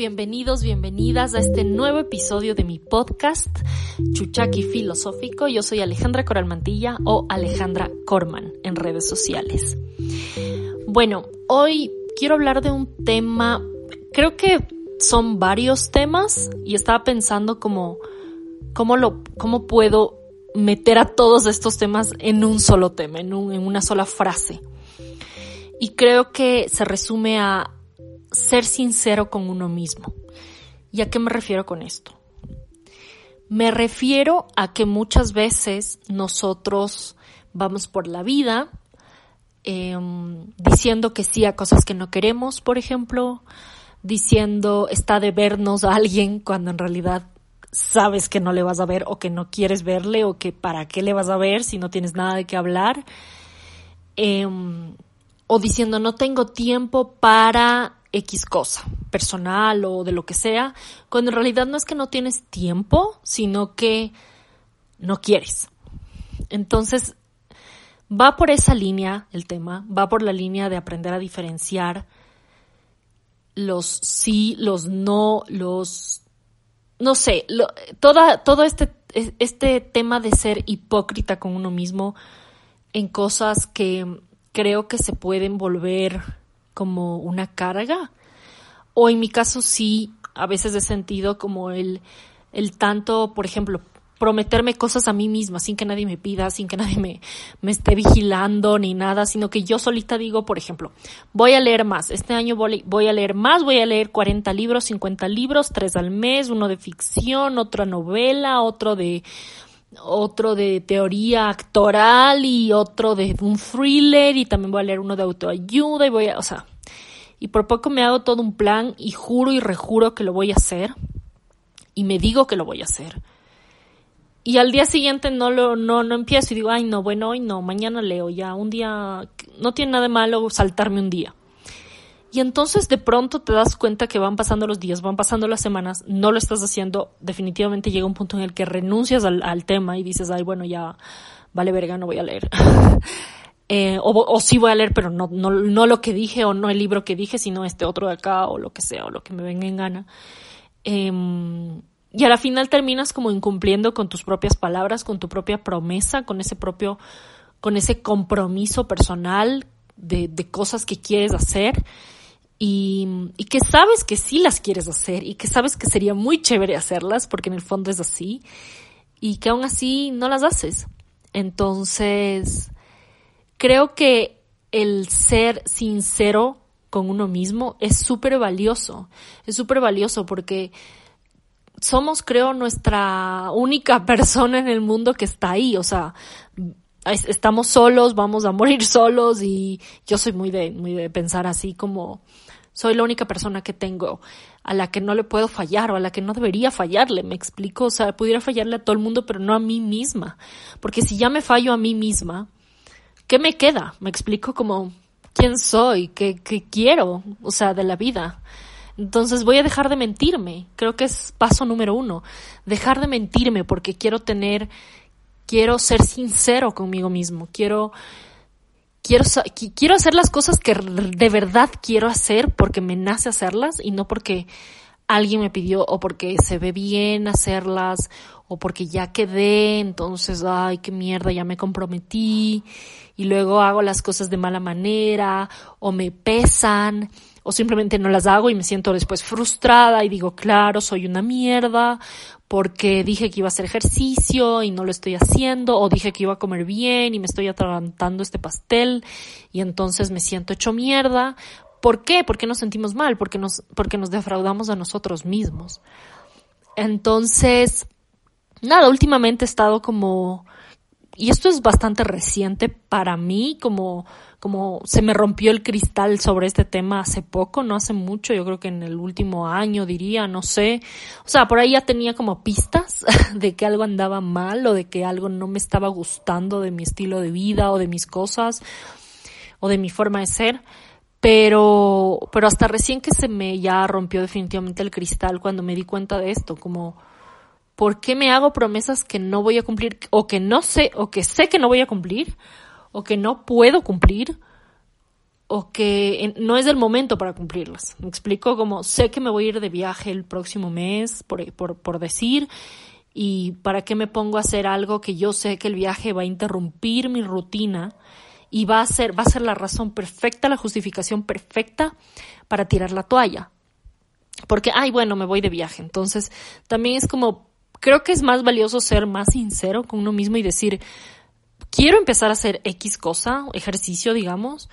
bienvenidos, bienvenidas a este nuevo episodio de mi podcast Chuchaki Filosófico. Yo soy Alejandra Coralmantilla o Alejandra Corman en redes sociales. Bueno, hoy quiero hablar de un tema, creo que son varios temas y estaba pensando como cómo lo cómo puedo meter a todos estos temas en un solo tema, en una sola frase. Y creo que se resume a ser sincero con uno mismo. ¿Y a qué me refiero con esto? Me refiero a que muchas veces nosotros vamos por la vida em, diciendo que sí a cosas que no queremos, por ejemplo, diciendo está de vernos a alguien cuando en realidad sabes que no le vas a ver o que no quieres verle o que para qué le vas a ver si no tienes nada de qué hablar. Em, o diciendo no tengo tiempo para X cosa, personal o de lo que sea, cuando en realidad no es que no tienes tiempo, sino que no quieres. Entonces, va por esa línea el tema, va por la línea de aprender a diferenciar los sí, los no, los... No sé, toda, todo este, este tema de ser hipócrita con uno mismo en cosas que creo que se pueden volver como una carga. O en mi caso sí, a veces he sentido como el, el tanto, por ejemplo, prometerme cosas a mí misma sin que nadie me pida, sin que nadie me, me esté vigilando ni nada, sino que yo solita digo, por ejemplo, voy a leer más, este año voy, a leer más, voy a leer 40 libros, 50 libros, tres al mes, uno de ficción, otra novela, otro de otro de teoría actoral y otro de un thriller y también voy a leer uno de autoayuda y voy a, o sea, y por poco me hago todo un plan y juro y rejuro que lo voy a hacer y me digo que lo voy a hacer. Y al día siguiente no lo no no empiezo y digo, "Ay, no, bueno, hoy no, mañana leo ya, un día no tiene nada de malo saltarme un día." Y entonces de pronto te das cuenta que van pasando los días, van pasando las semanas, no lo estás haciendo, definitivamente llega un punto en el que renuncias al, tema y dices, ay, bueno, ya vale verga, no voy a leer. eh, o, o, sí voy a leer, pero no, no, no lo que dije o no el libro que dije, sino este otro de acá o lo que sea, o lo que me venga en gana. Eh, y a la final terminas como incumpliendo con tus propias palabras, con tu propia promesa, con ese propio, con ese compromiso personal de, de cosas que quieres hacer y, y, que sabes que sí las quieres hacer y que sabes que sería muy chévere hacerlas porque en el fondo es así y que aún así no las haces. Entonces, creo que el ser sincero con uno mismo es súper valioso, es súper valioso porque somos, creo, nuestra única persona en el mundo que está ahí, o sea, estamos solos, vamos a morir solos y yo soy muy de, muy de pensar así como soy la única persona que tengo a la que no le puedo fallar o a la que no debería fallarle, me explico, o sea, pudiera fallarle a todo el mundo, pero no a mí misma, porque si ya me fallo a mí misma, ¿qué me queda? Me explico como quién soy, qué, quiero, o sea, de la vida. Entonces voy a dejar de mentirme, creo que es paso número uno, dejar de mentirme porque quiero tener, quiero ser sincero conmigo mismo, quiero quiero, quiero hacer las cosas que de verdad quiero hacer porque me nace hacerlas y no porque alguien me pidió o porque se ve bien hacerlas o porque ya quedé, entonces, ay, qué mierda, ya me comprometí y luego hago las cosas de mala manera o me pesan o simplemente no las hago y me siento después frustrada y digo, claro, soy una mierda porque dije que iba a hacer ejercicio y no lo estoy haciendo, o dije que iba a comer bien y me estoy atragantando este pastel y entonces me siento hecho mierda. ¿Por qué? Porque nos sentimos mal, porque nos, porque nos defraudamos a nosotros mismos. Entonces, nada, últimamente he estado como, y esto es bastante reciente para mí, como como se me rompió el cristal sobre este tema hace poco, no hace mucho, yo creo que en el último año diría, no sé. O sea, por ahí ya tenía como pistas de que algo andaba mal o de que algo no me estaba gustando de mi estilo de vida o de mis cosas o de mi forma de ser. Pero, pero hasta recién que se me ya rompió definitivamente el cristal cuando me di cuenta de esto, como, ¿por qué me hago promesas que no voy a cumplir o que no sé o que sé que no voy a cumplir? o que no puedo cumplir o que no es el momento para cumplirlas. Me explico como sé que me voy a ir de viaje el próximo mes, por, por, por decir, y para qué me pongo a hacer algo que yo sé que el viaje va a interrumpir mi rutina y va a ser, va a ser la razón perfecta, la justificación perfecta para tirar la toalla. Porque, ay, bueno, me voy de viaje. Entonces, también es como, creo que es más valioso ser más sincero con uno mismo y decir, quiero empezar a hacer X cosa, ejercicio, digamos,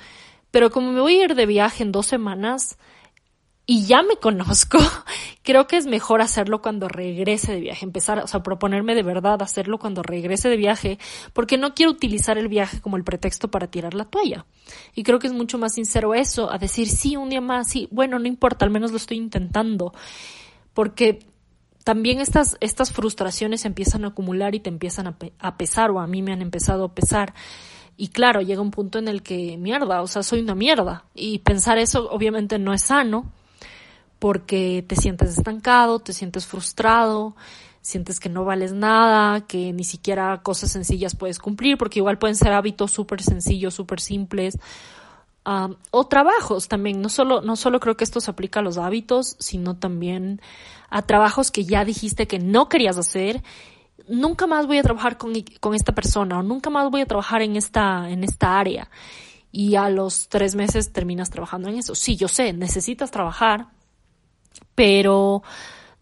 pero como me voy a ir de viaje en dos semanas, y ya me conozco, creo que es mejor hacerlo cuando regrese de viaje, empezar, o sea, proponerme de verdad hacerlo cuando regrese de viaje, porque no quiero utilizar el viaje como el pretexto para tirar la toalla. Y creo que es mucho más sincero eso, a decir, sí, un día más, sí, bueno, no importa, al menos lo estoy intentando, porque también estas, estas frustraciones empiezan a acumular y te empiezan a, a pesar, o a mí me han empezado a pesar. Y claro, llega un punto en el que, mierda, o sea, soy una mierda. Y pensar eso obviamente no es sano, porque te sientes estancado, te sientes frustrado, sientes que no vales nada, que ni siquiera cosas sencillas puedes cumplir, porque igual pueden ser hábitos súper sencillos, súper simples, o trabajos también. No solo, no solo creo que esto se aplica a los hábitos, sino también a trabajos que ya dijiste que no querías hacer. Nunca más voy a trabajar con, con esta persona o nunca más voy a trabajar en esta, en esta área. Y a los tres meses terminas trabajando en eso. Sí, yo sé, necesitas trabajar, pero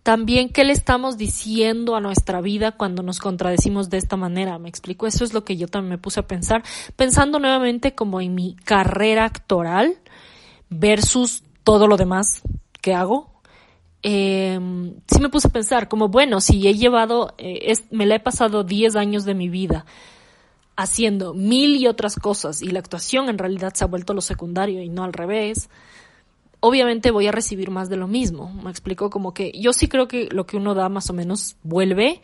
también qué le estamos diciendo a nuestra vida cuando nos contradecimos de esta manera. Me explico, eso es lo que yo también me puse a pensar, pensando nuevamente como en mi carrera actoral versus todo lo demás que hago. Eh, sí me puse a pensar como, bueno, si he llevado, eh, me la he pasado 10 años de mi vida haciendo mil y otras cosas y la actuación en realidad se ha vuelto lo secundario y no al revés obviamente voy a recibir más de lo mismo. Me explico como que yo sí creo que lo que uno da más o menos vuelve,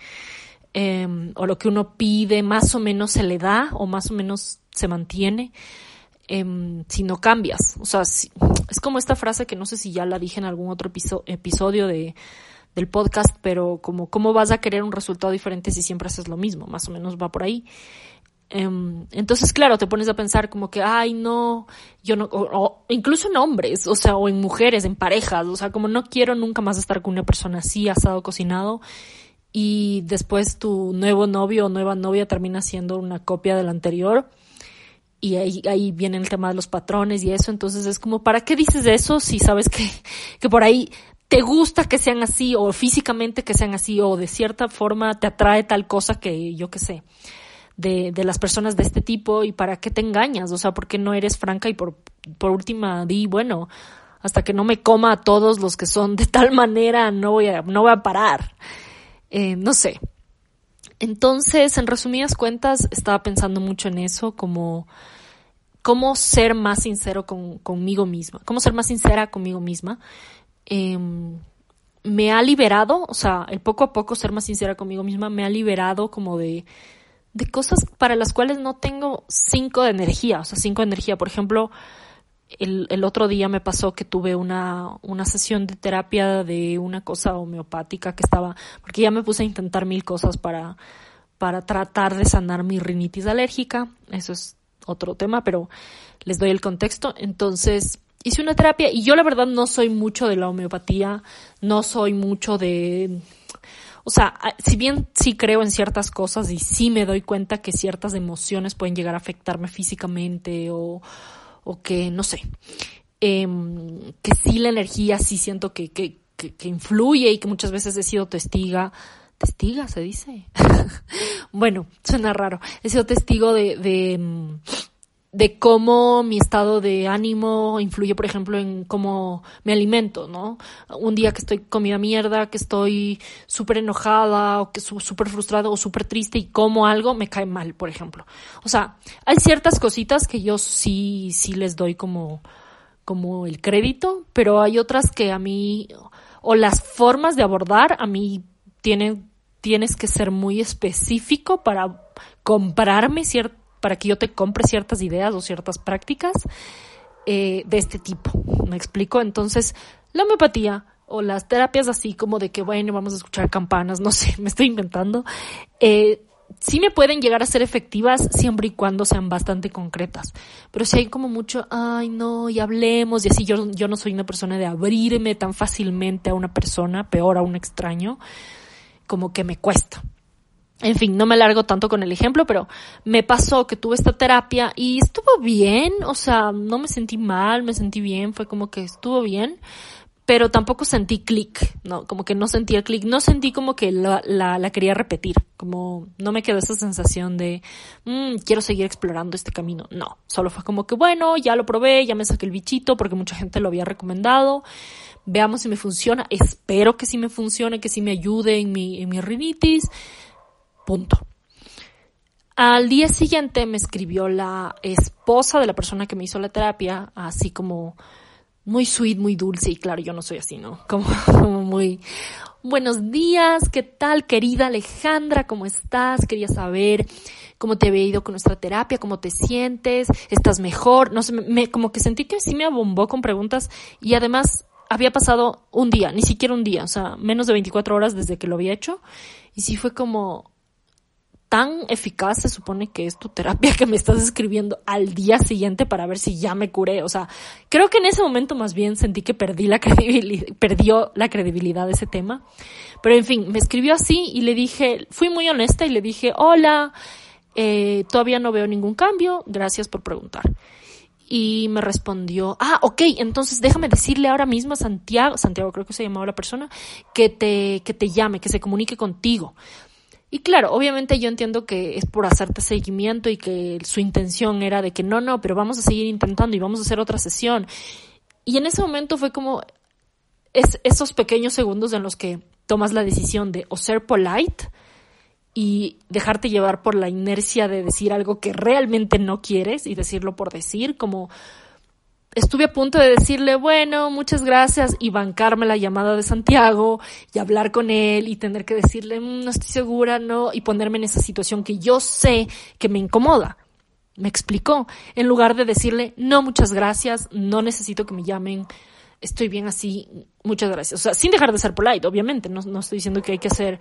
em, o lo que uno pide más o menos se le da, o más o menos se mantiene, em, si no cambias. O sea, es como esta frase que no sé si ya la dije en algún otro episodio de, del podcast, pero como cómo vas a querer un resultado diferente si siempre haces lo mismo, más o menos va por ahí. Em, entonces, claro, te pones a pensar como que, ay, no, yo no, o, incluso en hombres, o sea, o en mujeres, en parejas, o sea, como no quiero nunca más estar con una persona así, asado, cocinado, y después tu nuevo novio o nueva novia termina siendo una copia del anterior, y ahí, ahí viene el tema de los patrones y eso, entonces es como, ¿para qué dices eso si sabes que, que por ahí te gusta que sean así, o físicamente que sean así, o de cierta forma te atrae tal cosa que yo qué sé? de, de las personas de este tipo y para qué te engañas, o sea, porque no eres franca y por, por última di, bueno, hasta que no me coma a todos los que son de tal manera, no voy a, no voy a parar. Eh, no sé. Entonces, en resumidas cuentas, estaba pensando mucho en eso, como cómo ser más sincero con, conmigo misma, cómo ser más sincera conmigo misma. Em, me ha liberado, o sea, el poco a poco ser más sincera conmigo misma me ha liberado como de, de cosas para las cuales no tengo cinco de energía, o sea, cinco de energía. Por ejemplo, el, el otro día me pasó que tuve una, una sesión de terapia de una cosa homeopática que estaba, porque ya me puse a intentar mil cosas para, para tratar de sanar mi rinitis alérgica. Eso es otro tema, pero les doy el contexto. Entonces, hice una terapia y yo la verdad no soy mucho de la homeopatía, no soy mucho de o sea, si bien sí creo en ciertas cosas y sí me doy cuenta que ciertas emociones pueden llegar a afectarme físicamente o, o que, no sé, em, que sí la energía sí siento que, que, que, que influye y que muchas veces he sido testiga testiga, se dice. bueno, suena raro. He sido testigo de, em, de cómo mi estado de ánimo influye, por ejemplo, en cómo me alimento, ¿no? Un día que estoy comida mierda, que estoy súper enojada o que súper frustrada o súper triste y como algo, me cae mal, por ejemplo. O sea, hay ciertas cositas que yo sí, sí les doy como, como el crédito, pero hay otras que a mí, o las formas de abordar, a mí tienen, tienes que ser muy específico para comprarme cierto para que yo te compre ciertas ideas o ciertas prácticas eh, de este tipo. ¿Me explico? Entonces, la homeopatía o las terapias así como de que, bueno, vamos a escuchar campanas, no sé, me estoy inventando, eh, sí me pueden llegar a ser efectivas siempre y cuando sean bastante concretas. Pero si hay como mucho, ay no, y hablemos, y así yo, yo no soy una persona de abrirme tan fácilmente a una persona, peor a un extraño, como que me cuesta. En fin, no me largo tanto con el ejemplo, pero me pasó que tuve esta terapia y estuvo bien, o sea, no me sentí mal, me sentí bien, fue como que estuvo bien, pero tampoco sentí clic, no, como que no sentí el clic, no sentí como que la, la, quería repetir, como no me quedó esa sensación de mmm, quiero seguir explorando este camino, no, solo fue como que bueno, ya lo probé, ya me saqué el bichito porque mucha gente lo había recomendado, veamos si me funciona, espero que sí me funcione, que sí me ayude en mi, en mi rinitis, punto. Al día siguiente me escribió la esposa de la persona que me hizo la terapia, así como muy sweet, muy dulce y claro, yo no soy así, ¿no? Como, como, muy buenos días, ¿qué tal querida Alejandra? ¿Cómo estás? Quería saber cómo te había ido con nuestra terapia, cómo te sientes, estás mejor, no sé, me, como que sentí que sí me abombó con preguntas y además había pasado un día, ni siquiera un día, o sea, menos de 24 horas desde que lo había hecho y sí fue como, tan eficaz se supone que es tu terapia que me estás escribiendo al día siguiente para ver si ya me curé. O sea, creo que en ese momento más bien sentí que perdí la credibilidad, perdió la credibilidad de ese tema. Pero en fin, me escribió así y le dije, fui muy honesta y le dije, hola, eh, todavía no veo ningún cambio, gracias por preguntar. Y me respondió, ah, ok, entonces déjame decirle ahora mismo a Santiago, Santiago creo que se llamaba la persona, que te, que te llame, que se comunique contigo. Y claro, obviamente yo entiendo que es por hacerte seguimiento y que su intención era de que no, no, pero vamos a seguir intentando y vamos a hacer otra sesión. Y en ese momento fue como es esos pequeños segundos en los que tomas la decisión de o ser polite y dejarte llevar por la inercia de decir algo que realmente no quieres y decirlo por decir, como estuve a punto de decirle, bueno, muchas gracias y bancarme la llamada de Santiago y hablar con él y tener que decirle, mm, no estoy segura, no, y ponerme en esa situación que yo sé que me incomoda. Me explicó, en lugar de decirle, no, muchas gracias, no necesito que me llamen, estoy bien así, muchas gracias. O sea, sin dejar de ser polite, obviamente, no, no estoy diciendo que hay que ser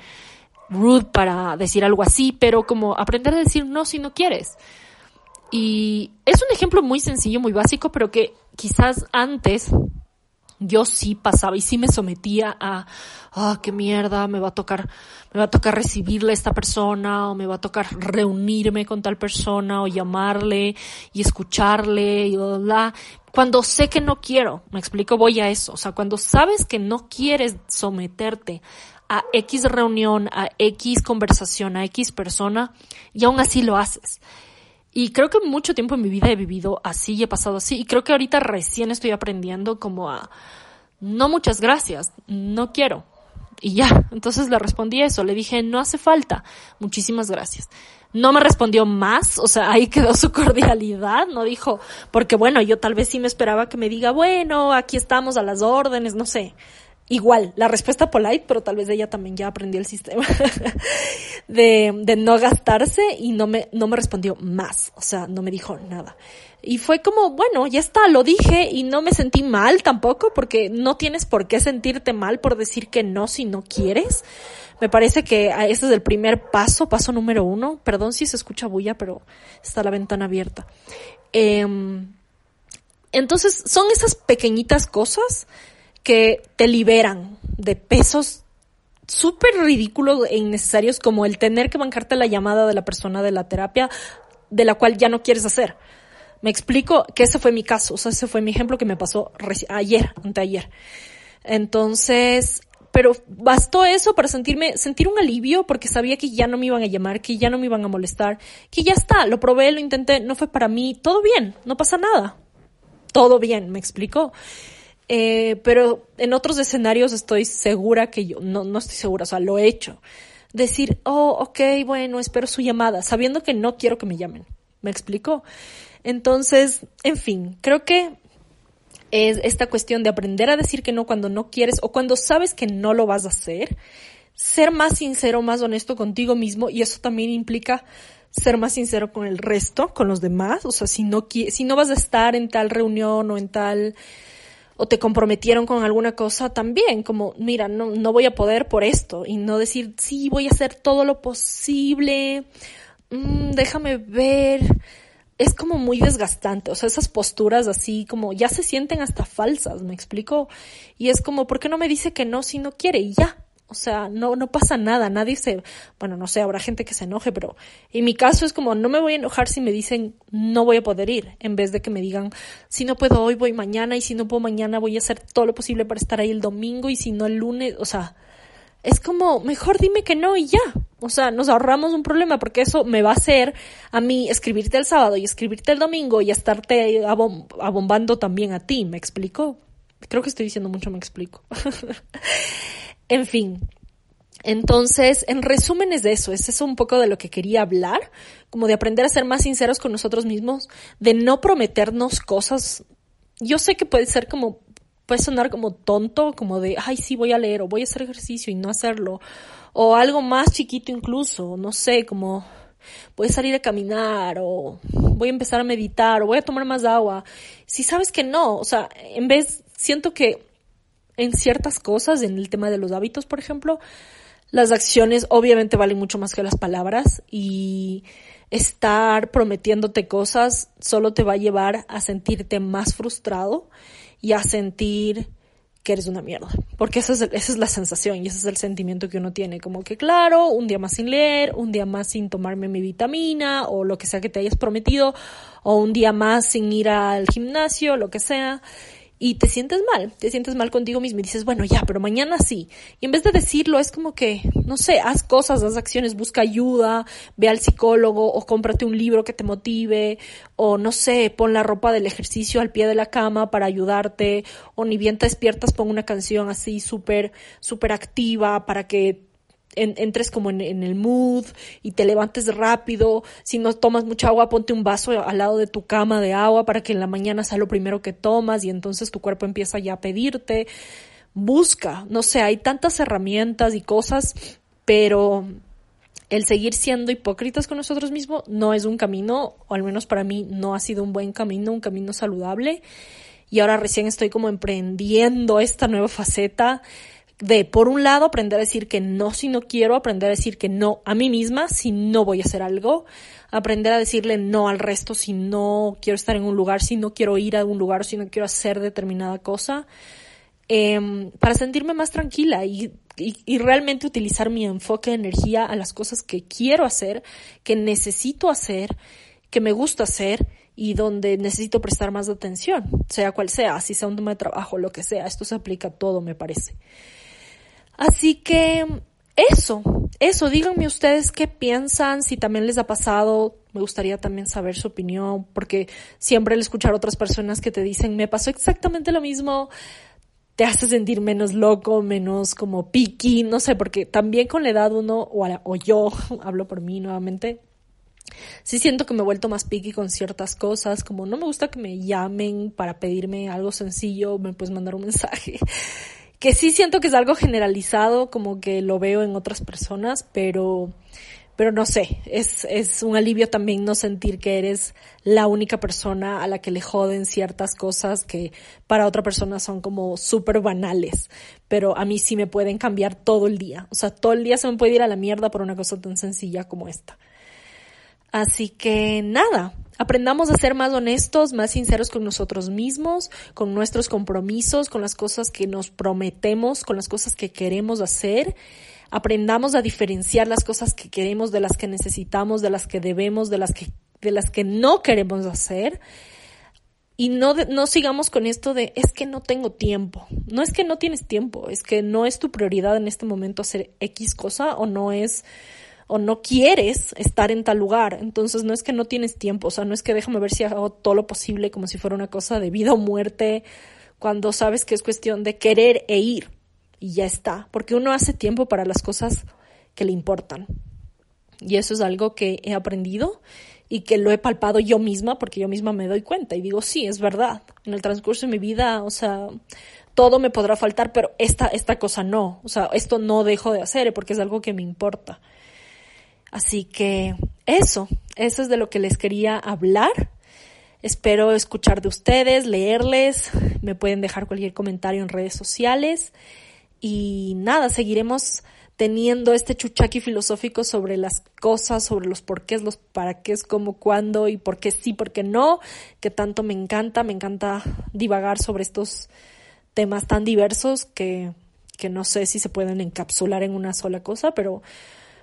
rude para decir algo así, pero como aprender a decir no si no quieres. Y es un ejemplo muy sencillo, muy básico, pero que quizás antes yo sí pasaba y sí me sometía a, ah, qué mierda, me va a tocar, me va a tocar recibirle a esta persona, o me va a tocar reunirme con tal persona, o llamarle y escucharle, y bla, bla, Cuando sé que no quiero, me explico, voy a eso. O sea, cuando sabes que no quieres someterte a X reunión, a X conversación, a X persona, y aún así lo haces. Y creo que mucho tiempo en mi vida he vivido así y he pasado así. Y creo que ahorita recién estoy aprendiendo como a, no muchas gracias, no quiero. Y ya, entonces le respondí eso, le dije, no hace falta, muchísimas gracias. No me respondió más, o sea, ahí quedó su cordialidad, no dijo, porque bueno, yo tal vez sí me esperaba que me diga, bueno, aquí estamos a las órdenes, no sé igual, la respuesta polite, pero tal vez ella también ya aprendió el sistema de, de no gastarse y no me, no me respondió más, o sea, no me dijo nada. Y fue como, bueno, ya está, lo dije y no me sentí mal tampoco, porque no tienes por qué sentirte mal por decir que no si no quieres. Me parece que ese es el primer paso, paso número uno. Perdón si se escucha bulla, pero está la ventana abierta. em entonces, son esas pequeñitas cosas que te liberan de pesos súper ridículos e innecesarios como el tener que bancarte la llamada de la persona de la terapia de la cual ya no quieres hacer. Me explico que ese fue mi caso, o sea, ese fue mi ejemplo que me pasó ayer, anteayer. Entonces, pero bastó eso para sentirme, sentir un alivio porque sabía que ya no me iban a llamar, que ya no me iban a molestar, que ya está, lo probé, lo intenté, no fue para mí, todo bien, no pasa nada. Todo bien, me explico. Eh, pero en otros escenarios estoy segura que yo, no, no estoy segura, o sea, lo he hecho. Decir, oh, ok, bueno, espero su llamada, sabiendo que no quiero que me llamen. ¿Me explico? Entonces, en fin, creo que es esta cuestión de aprender a decir que no cuando no quieres o cuando sabes que no lo vas a hacer, ser más sincero, más honesto contigo mismo y eso también implica ser más sincero con el resto, con los demás, o sea, si no si no vas a estar en tal reunión o en tal o te comprometieron con alguna cosa también, como, mira, no, no voy a poder por esto, y no decir, sí, voy a hacer todo lo posible, mm, déjame ver, es como muy desgastante, o sea, esas posturas así como ya se sienten hasta falsas, me explico, y es como, ¿por qué no me dice que no si no quiere? Y ya, o sea, no, no pasa nada, nadie se, bueno, no sé, habrá gente que se enoje, pero en mi caso es como, no me voy a enojar si me dicen no voy a poder ir, en vez de que me digan, si no puedo hoy, voy mañana, y si no puedo mañana, voy a hacer todo lo posible para estar ahí el domingo, y si no el lunes, o sea, es como, mejor dime que no y ya. O sea, nos ahorramos un problema porque eso me va a hacer a mí escribirte el sábado y escribirte el domingo y estarte abombando también a ti, ¿me explico? Creo que estoy diciendo mucho, me explico. En fin, entonces, en resumen es de eso, es eso un poco de lo que quería hablar, como de aprender a ser más sinceros con nosotros mismos, de no prometernos cosas. Yo sé que puede ser como, puede sonar como tonto, como de, ay, sí, voy a leer o voy a hacer ejercicio y no hacerlo, o algo más chiquito incluso, no sé, como voy a salir a caminar o voy a empezar a meditar o voy a tomar más agua. Si sabes que no, o sea, en vez, siento que en ciertas cosas, en el tema de los hábitos, por ejemplo, las acciones obviamente valen mucho más que las palabras y estar prometiéndote cosas solo te va a llevar a sentirte más frustrado y a sentir que eres una mierda. Porque esa es, esa es la sensación y ese es el sentimiento que uno tiene. Como que, claro, un día más sin leer, un día más sin tomarme mi vitamina o lo que sea que te hayas prometido, o un día más sin ir al gimnasio, lo que sea y te sientes mal, te sientes mal contigo mismo y dices, bueno, ya, pero mañana sí. Y en vez de decirlo, es como que, no sé, haz cosas, haz acciones, busca ayuda, ve al psicólogo o cómprate un libro que te motive o no sé, pon la ropa del ejercicio al pie de la cama para ayudarte o ni bien te despiertas, pon una canción así súper, súper activa para que entres como en, el mood y te levantes rápido. Si no tomas mucha agua, ponte un vaso al lado de tu cama de agua para que en la mañana sea lo primero que tomas y entonces tu cuerpo empieza ya a pedirte. Busca, no sé, hay tantas herramientas y cosas, pero el seguir siendo hipócritas con nosotros mismos no es un camino, o al menos para mí no ha sido un buen camino, un camino saludable. Y ahora recién estoy como emprendiendo esta nueva faceta de, por un lado, aprender a decir que no si no quiero, aprender a decir que no a mí misma si no voy a hacer algo, aprender a decirle no al resto si no quiero estar en un lugar, si no quiero ir a un lugar, si no quiero hacer determinada cosa, em, para sentirme más tranquila y, y realmente utilizar mi enfoque de energía a las cosas que quiero hacer, que necesito hacer, que me gusta hacer y donde necesito prestar más atención, sea cual sea, si sea un tema de trabajo, lo que sea, esto se aplica a todo, me parece. Así que eso, eso, díganme ustedes qué piensan, si también les ha pasado, me gustaría también saber su opinión, porque siempre al escuchar otras personas que te dicen, me pasó exactamente lo mismo, te hace sentir menos loco, menos como piqui, no sé, porque también con la edad uno, o, o yo, hablo por mí nuevamente, sí siento que me he vuelto más piqui con ciertas cosas, como no me gusta que me llamen para pedirme algo sencillo, me puedes mandar un mensaje que sí siento que es algo generalizado, como que lo veo en otras personas, pero, pero no sé, es, es un alivio también no sentir que eres la única persona a la que le joden ciertas cosas que para otra persona son como súper banales, pero a mí sí me pueden cambiar todo el día, o sea, todo el día se me puede ir a la mierda por una cosa tan sencilla como esta. Así que nada, aprendamos a ser más honestos, más sinceros con nosotros mismos, con nuestros compromisos, con las cosas que nos prometemos, con las cosas que queremos hacer. Aprendamos a diferenciar las cosas que queremos de las que necesitamos, de las que debemos, de las que, de las que no queremos hacer. Y no, no sigamos con esto de es que no tengo tiempo. No es que no tienes tiempo, es que no es tu prioridad en este momento hacer X cosa o no es o no quieres estar en tal lugar. Entonces no es que no tienes tiempo, o sea, no es que déjame ver si hago todo lo posible como si fuera una cosa de vida o muerte, cuando sabes que es cuestión de querer e ir y ya está, porque uno hace tiempo para las cosas que le importan. Y eso es algo que he aprendido y que lo he palpado yo misma porque yo misma me doy cuenta y digo, sí, es verdad. En el transcurso de mi vida, o sea, todo me podrá faltar, pero esta, esta cosa no. O sea, esto no dejo de hacer porque es algo que me importa. Así que eso, eso es de lo que les quería hablar. Espero escuchar de ustedes, leerles, me pueden dejar cualquier comentario en redes sociales. Y nada, seguiremos teniendo este chuchaqui filosófico sobre las cosas, sobre los porqués, los para qué, cómo, cuándo y por qué sí, por qué no, que tanto me encanta, me encanta divagar sobre estos temas tan diversos que, que no sé si se pueden encapsular en una sola cosa, pero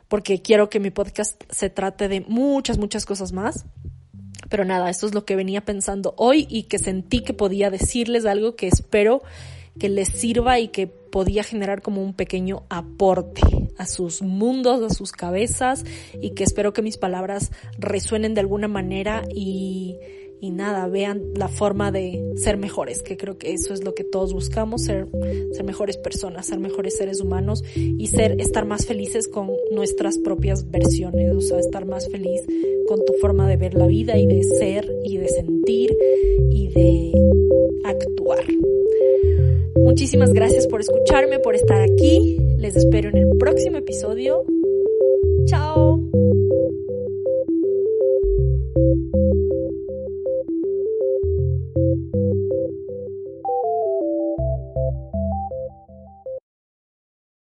porque quiero que mi podcast se trate de muchas, muchas cosas más. Pero nada, esto es lo que venía pensando hoy y que sentí que podía decirles algo que espero que les sirva y que podía generar como un pequeño aporte a sus mundos, a sus cabezas y que espero que mis palabras resuenen de alguna manera y, y nada, vean la forma de ser mejores, que creo que eso es lo que todos buscamos, ser, ser mejores personas, ser mejores seres humanos y ser, estar más felices con nuestras propias versiones, o sea, estar más feliz con tu forma de ver la vida y de ser y de sentir y de actuar. Muchísimas gracias por escucharme, por estar aquí. Les espero en el próximo episodio. Chao.